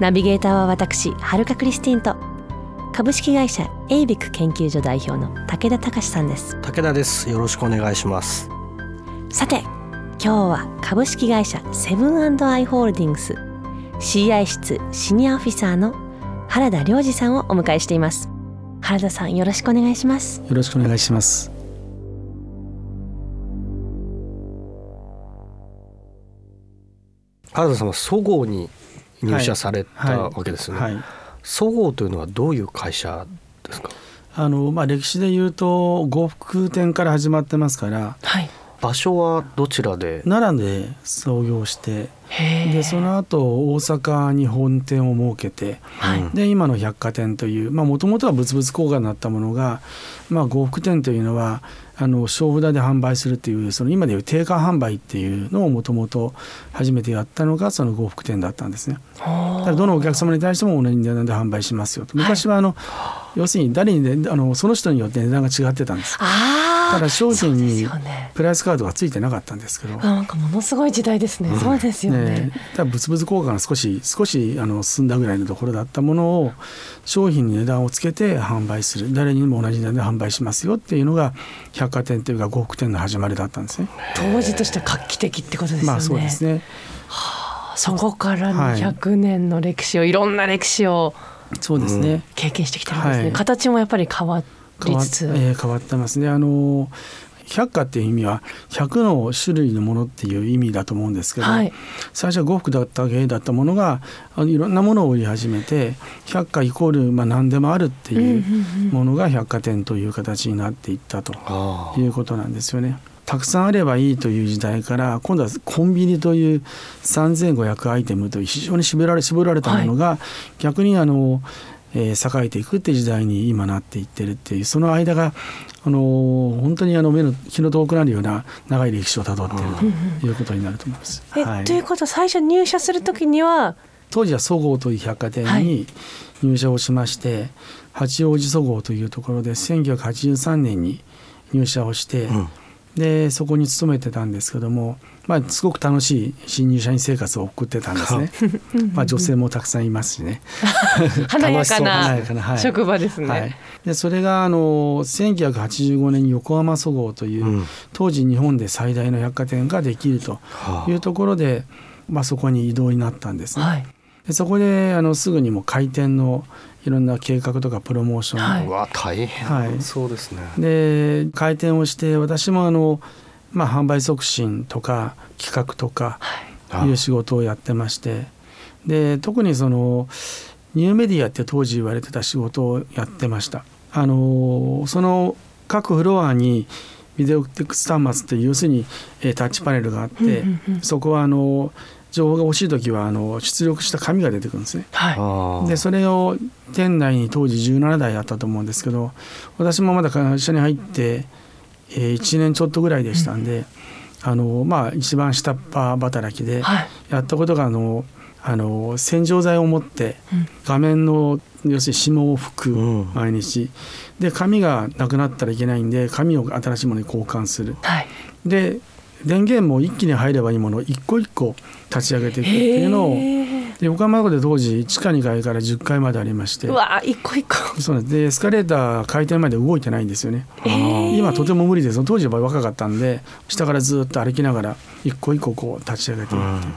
ナビゲーターは私はるかクリスティンと株式会社エイビック研究所代表の武田隆さんです。武田です。よろしくお願いします。さて今日は株式会社セブンアイ・ホールディングス CI 室シニアオフィサーの原田良二さんをお迎えしています。原田さんよろしくお願いします。よろしくお願いします。原田さんはそごうに入社されたわけですね、そごうというのはどういう会社ですか？あのまあ歴史で言うと呉服店から始まってますから、はい、場所はどちらで？奈良で創業してでその後大阪に本店を設けて、はい、で今の百貨店というもともとは物々交換になったものが、まあ、呉服店というのはあの小札で販売するっていうその今でいう定価販売っていうのをもともと初めてやったのがその呉服店だったんですね。だからどのお客様に対しても同じ値段で販売しますよと。昔はあの、はい、要するに誰に、ね、あのその人によって値段が違ってたんです。ただ商品にプライスカードがついてなかったんですけど、なんかものすごい時代ですね、うん、そうですよね。ねだ物々交換が少し少しあの進んだぐらいのところだったものを商品に値段をつけて販売する。誰にも同じ値段で販売しますよっていうのが百貨店というか呉服店の始まりだったんですね。当時として画期的ってことですよね。まあそうですね、はあ、そこから200年の歴史を、はい、いろんな歴史をそうですね、経験してきてるんですね、はい、形もやっぱり変わりつつ。変わ,、えー、変わってますね。あの百科っていう意味は100の種類のものっていう意味だと思うんですけど、はい、最初は呉服だった芸だったものがいろんなものを売り始めて百科イコールまあ何でもあるっていうものが百貨店という形になっていったということなんですよね。たくさんあればいいという時代から今度はコンビニという3500アイテムという非常に絞られ絞られたものが逆にあの、えー、栄えていくっていう時代に今なっていってるっていうその間があの本当にあの目の気の遠くなるような長い歴史をたどっているということになると思います。はい、ということは最初入社する時には当時はそごうという百貨店に入社をしまして、はい、八王子そごうというところで1983年に入社をして、うん、でそこに勤めてたんですけどもまあ、すごく楽しい新入社員生活を送ってたんですね。まあ、女性もたくさんいますしね。華やかな職場ですね。はい、でそれがあの1985年に横浜そごうという、うん、当時日本で最大の百貨店ができるというところで、まあ、そこに移動になったんですね。はい、でそこであのすぐにも開店のいろんな計画とかプロモーション、はい、わ大変、はい、そうですね。で開店をして私もあのまあ、販売促進とか企画とかい。う仕事をやってまして、で特にそのニューメディアって当時言われてた仕事をやってました。あのその各フロアにビデオテックス端末って要するに、えタッチパネルがあって、そこはあの情報が欲しい時はあの出力した紙が出てくるんですね。はい、でそれを店内に当時17台あったと思うんですけど私もまだ会社に入ってえー、1年ちょっとぐらいでしたんで、うん、あのまあ一番下っ端働きでやったことがあの、あの洗浄剤を持って画面の要するに霜を拭く毎日、で紙がなくなったらいけないんで紙を新しいものに交換する、はい、で電源も一気に入ればいいものを一個一個立ち上げていくっていうのをで横浜湖で当時地下2階から10階までありましてうわ一個一個。そうでエスカレーター開店まで動いてないんですよね、今とても無理です当時は若かったんで下からずっと歩きながら一個一個こう立ち上げていって、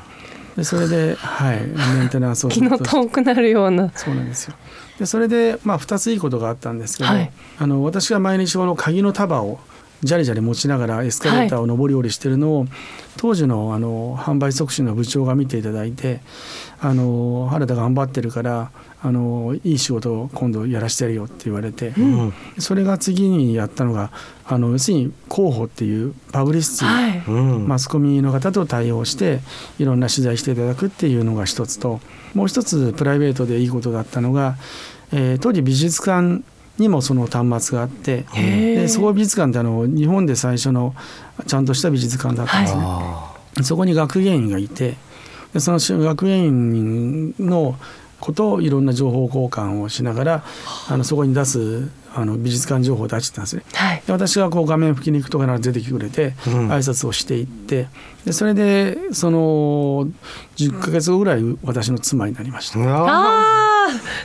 でそれではいメンテナンスを 気の遠くなるような。そうなんですよ。でそれでまあ2ついいことがあったんですけど、はい、あの私が毎日この鍵の束をじゃりじゃり持ちながらエスカレーターを上り下りしてるのを、はい、当時のあの販売促進の部長が見ていただいてあの原田頑張ってるからあのいい仕事を今度やらせてやるよって言われて、うん、それが次にやったのがあの要するに広報っていうパブリシティ、はい、マスコミの方と対応していろんな取材していただくっていうのが一つともう一つプライベートでいいことだったのが、えー、当時美術館にもその端末があってで総合美術館ってあの日本で最初のちゃんとした美術館だったんですね。はい、そこに学芸員がいてでその学芸員のことをいろんな情報交換をしながらあのそこに出すあの美術館情報を出してたんですね。はい、で私がこう画面付近に行くと必ず出てきてくれて、うん、挨拶をしていってでそれでその10か月後ぐらい私の妻になりました。あ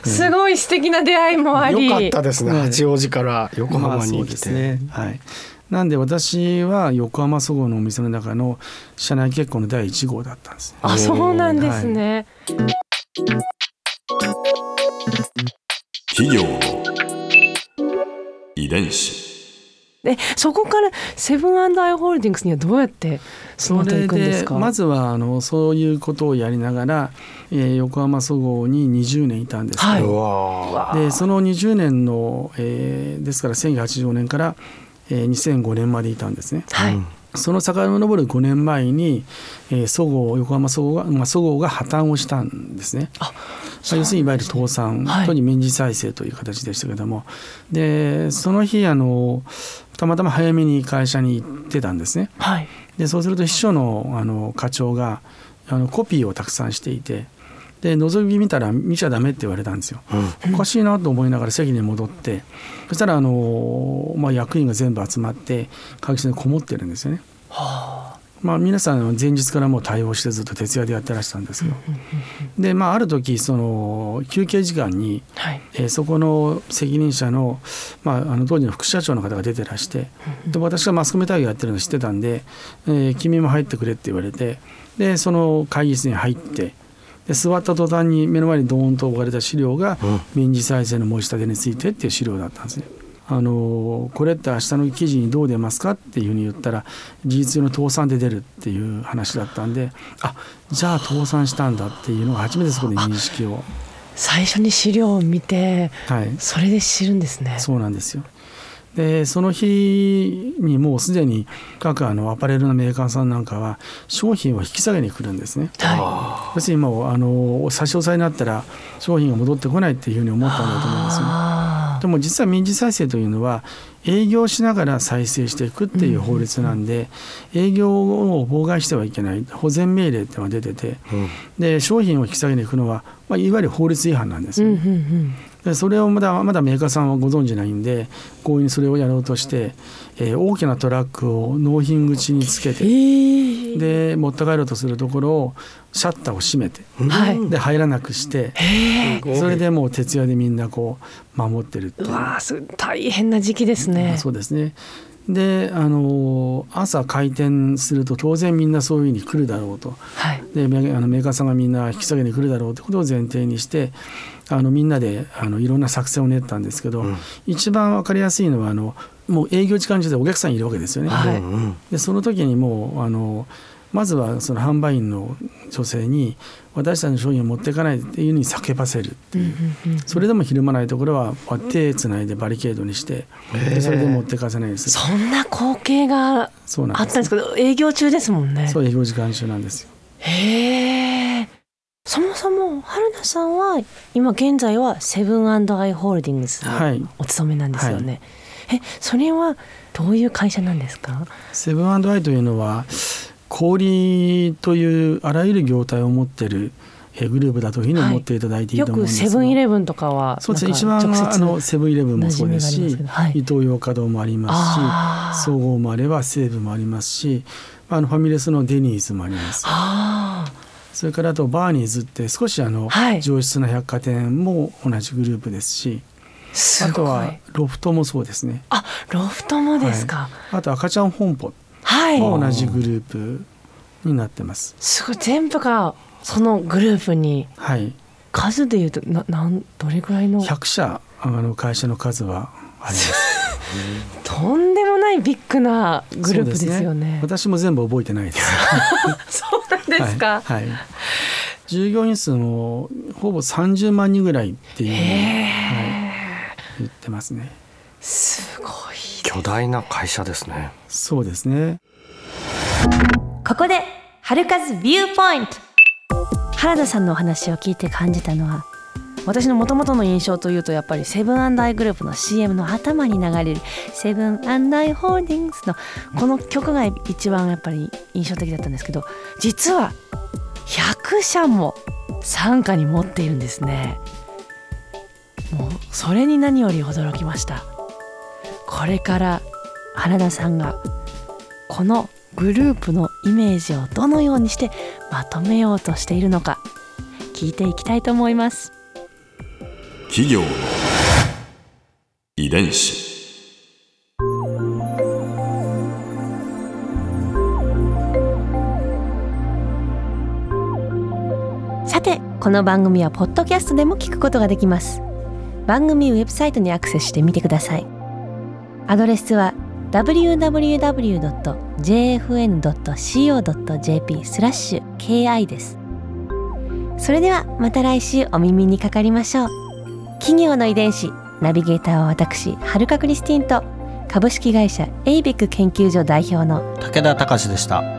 すごい素敵な出会いもあり、よかったですね、八王子から横浜に来て、まあ、ね。はい。なんで私は横浜そごうのお店の中の社内結婚の第1号だったんです、ね、あそうなんですね、はい。企業の遺伝子でそこからセブンアイ・ホールディングスにはどうやってそれでまずはあのそういうことをやりながら、えー、横浜そごうに20年いたんですけど、はい、でその20年の、えー、ですから1985年から、えー、2005年までいたんですね。はいその遡る5年前に、えー、そごう横浜そごうが、まあ、そごうが破綻をしたんですね。あ要するにいわゆる倒産、はい、とに民事再生という形でしたけどもでその日あのたまたま早めに会社に行ってたんですね。はい、でそうすると秘書のあの課長があのコピーをたくさんしていてで覗き見たら見ちゃダメって言われたんですよ、うん、おかしいなと思いながら席に戻ってそしたらあの、まあ、役員が全部集まって会議室にこもってるんですよね。はあ。まあ、皆さん前日からもう対応してずっと徹夜でやってらしたんですけどで、まあ、ある時その休憩時間に、はい、えー、そこの責任者の,、まあ、あの当時の副社長の方が出てらしてで私がマスコミ対応やってるの知ってたんで、えー、君も入ってくれって言われてでその会議室に入って。で座った途端に目の前にドーンと置かれた資料が民事再生の申し立てについてっていう資料だったんですね。あのこれって明日の記事にどう出ますかっていうふうに言ったら事実上の倒産で出るっていう話だったんであじゃあ倒産したんだっていうのが初めてそこで認識を。最初に資料を見て、はい、それで知るんですね。そうなんですよでその日にもうすでに各あのアパレルのメーカーさんなんかは商品を引き下げに来るんですね。はい、要するにもうあの差し押さえになったら商品が戻ってこないっていうふうに思ったんだと思うんですよ。でも実は民事再生というのは営業しながら再生していくっていう法律なんで、営業を妨害してはいけない保全命令っていうのが出てて、で商品を引き下げに行くのは、まあ、いわゆる法律違反なんですよ、でそれをまだまだメーカーさんはご存じないんで強引にそれをやろうとして、えー、大きなトラックを納品口につけて、えー、で持って帰ろうとするところをシャッターを閉めて、はい、で入らなくして、それでもう徹夜でみんなこう守ってるっていう。わ大変な時期ですね。そうですねであの朝開店すると当然みんなそういうふうに来るだろうと、はい、であのメーカーさんがみんな引き下げに来るだろうってことを前提にしてあのみんなであのいろんな作戦を練ったんですけど、うん、一番分かりやすいのはあのもう営業時間中でお客さんいるわけですよね。はい、でその時にもうあのまずはその販売員の女性に私たちの商品を持っていかないっていうふうに叫ばせるっていう,、それでもひるまないところは手つないでバリケードにしてでそれで持っていかせないです。そんな光景があったんですけど営業中ですもんね。そう営業時間中なんですよ。へえそもそも春菜さんは今現在はセブンアイ・ホールディングスのお勤めなんですよね、はい、えそれはどういう会社なんですか？セブンアイというのは小売というあらゆる業態を持ってるグループだというふうに思っていただいていいと思うんです、はい、よくセブンイレブンとかはそうですね。一番あのセブンイレブンもそうですし、はい、イトーヨーカドーもありますし総合もあれば西武もありますしあのファミレスのデニーズもあります。それからあとバーニーズって少しあの、はい、上質な百貨店も同じグループですしあとはロフトもそうですね。あロフトもですか、あと赤ちゃん本舗も同じグループになってます。すごい全部がそのグループに、はい、数でいうとななんどれぐらいの？100社あの会社の数はあります。とんでもないビッグなグループですよね。ね私も全部覚えてないです。そうなんですか？はい、はい、従業員数もほぼ30万人ぐらいっていう、はい、言ってますね。すごい。巨大な会社ですね。そうですね。ここで春風ビューポイント。原田さんのお話を聞いて感じたのは私のもともとの印象というとやっぱりセブンアイグループの CM の頭に流れるセブンアイ・ホールディングスのこの曲が一番やっぱり印象的だったんですけど実は100社も傘下に持っているんですねもうそれに何より驚きましたこれから原田さんがこのグループのイメージをどのようにしてまとめようとしているのか聞いていきたいと思います。企業の遺伝子。さてこの番組はポッドキャストでも聞くことができます。番組ウェブサイトにアクセスしてみてください。アドレスは www.jfn.co.jp スラッシュ KI です。それではまた来週お耳にかかりましょう。企業の遺伝子ナビゲーターは私、はるかクリスティンと株式会社エイベック研究所代表の武田隆でした。